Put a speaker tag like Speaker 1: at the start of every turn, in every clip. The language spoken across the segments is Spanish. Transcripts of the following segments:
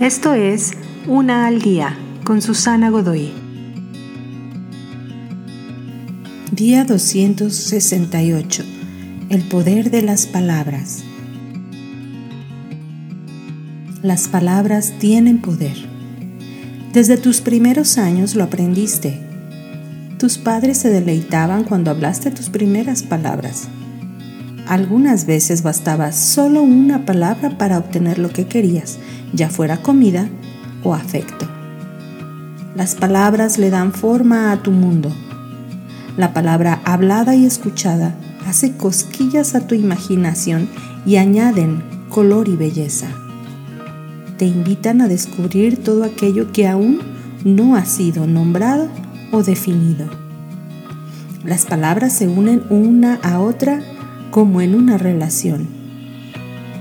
Speaker 1: Esto es Una al día con Susana Godoy.
Speaker 2: Día 268. El poder de las palabras. Las palabras tienen poder. Desde tus primeros años lo aprendiste. Tus padres se deleitaban cuando hablaste tus primeras palabras. Algunas veces bastaba solo una palabra para obtener lo que querías, ya fuera comida o afecto. Las palabras le dan forma a tu mundo. La palabra hablada y escuchada hace cosquillas a tu imaginación y añaden color y belleza. Te invitan a descubrir todo aquello que aún no ha sido nombrado o definido. Las palabras se unen una a otra como en una relación.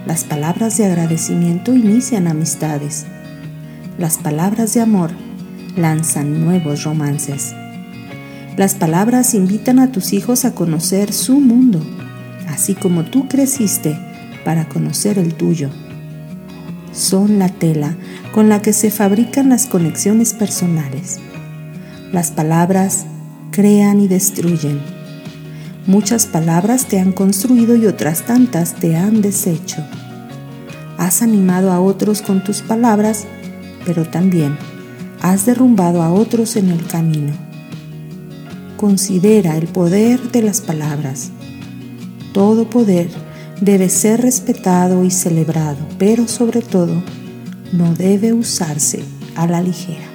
Speaker 2: Las palabras de agradecimiento inician amistades. Las palabras de amor lanzan nuevos romances. Las palabras invitan a tus hijos a conocer su mundo, así como tú creciste para conocer el tuyo. Son la tela con la que se fabrican las conexiones personales. Las palabras crean y destruyen Muchas palabras te han construido y otras tantas te han deshecho. Has animado a otros con tus palabras, pero también has derrumbado a otros en el camino. Considera el poder de las palabras. Todo poder debe ser respetado y celebrado, pero sobre todo no debe usarse a la ligera.